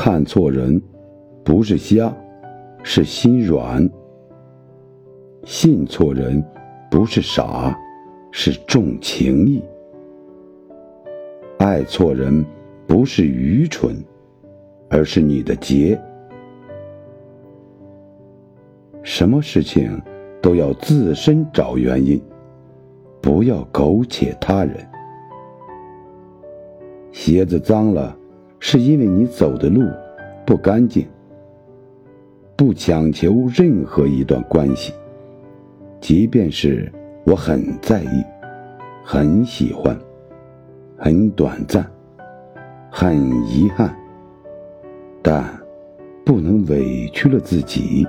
看错人，不是瞎，是心软；信错人，不是傻，是重情义；爱错人，不是愚蠢，而是你的劫。什么事情都要自身找原因，不要苟且他人。鞋子脏了。是因为你走的路不干净。不强求任何一段关系，即便是我很在意、很喜欢、很短暂、很遗憾，但不能委屈了自己。